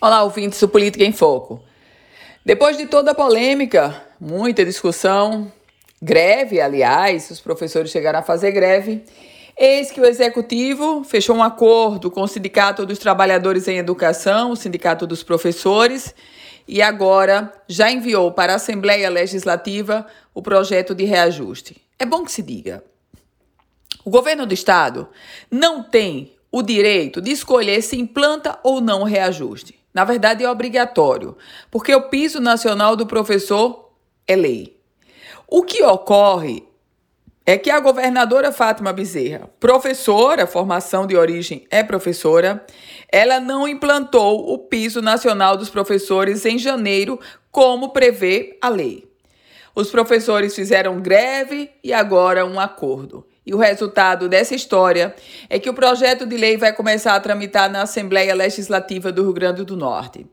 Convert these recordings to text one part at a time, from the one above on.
Olá, ouvintes do Política em Foco. Depois de toda a polêmica, muita discussão, greve, aliás, os professores chegaram a fazer greve, eis que o executivo fechou um acordo com o Sindicato dos Trabalhadores em Educação, o Sindicato dos Professores, e agora já enviou para a Assembleia Legislativa o projeto de reajuste. É bom que se diga. O governo do estado não tem o direito de escolher se implanta ou não o reajuste. Na verdade, é obrigatório, porque o piso nacional do professor é lei. O que ocorre é que a governadora Fátima Bezerra, professora, formação de origem é professora, ela não implantou o piso nacional dos professores em janeiro, como prevê a lei. Os professores fizeram greve e agora um acordo. E o resultado dessa história é que o projeto de lei vai começar a tramitar na Assembleia Legislativa do Rio Grande do Norte.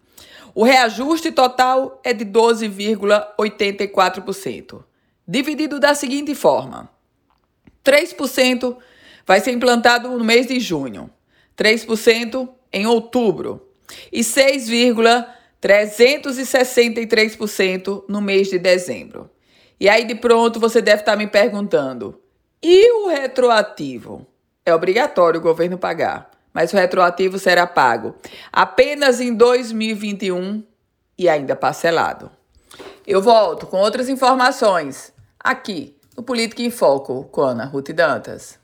O reajuste total é de 12,84%, dividido da seguinte forma: 3% vai ser implantado no mês de junho, 3% em outubro e 6,363% no mês de dezembro. E aí de pronto você deve estar me perguntando: e o retroativo? É obrigatório o governo pagar, mas o retroativo será pago apenas em 2021 e ainda parcelado. Eu volto com outras informações aqui no Política em Foco com Ana Ruth Dantas.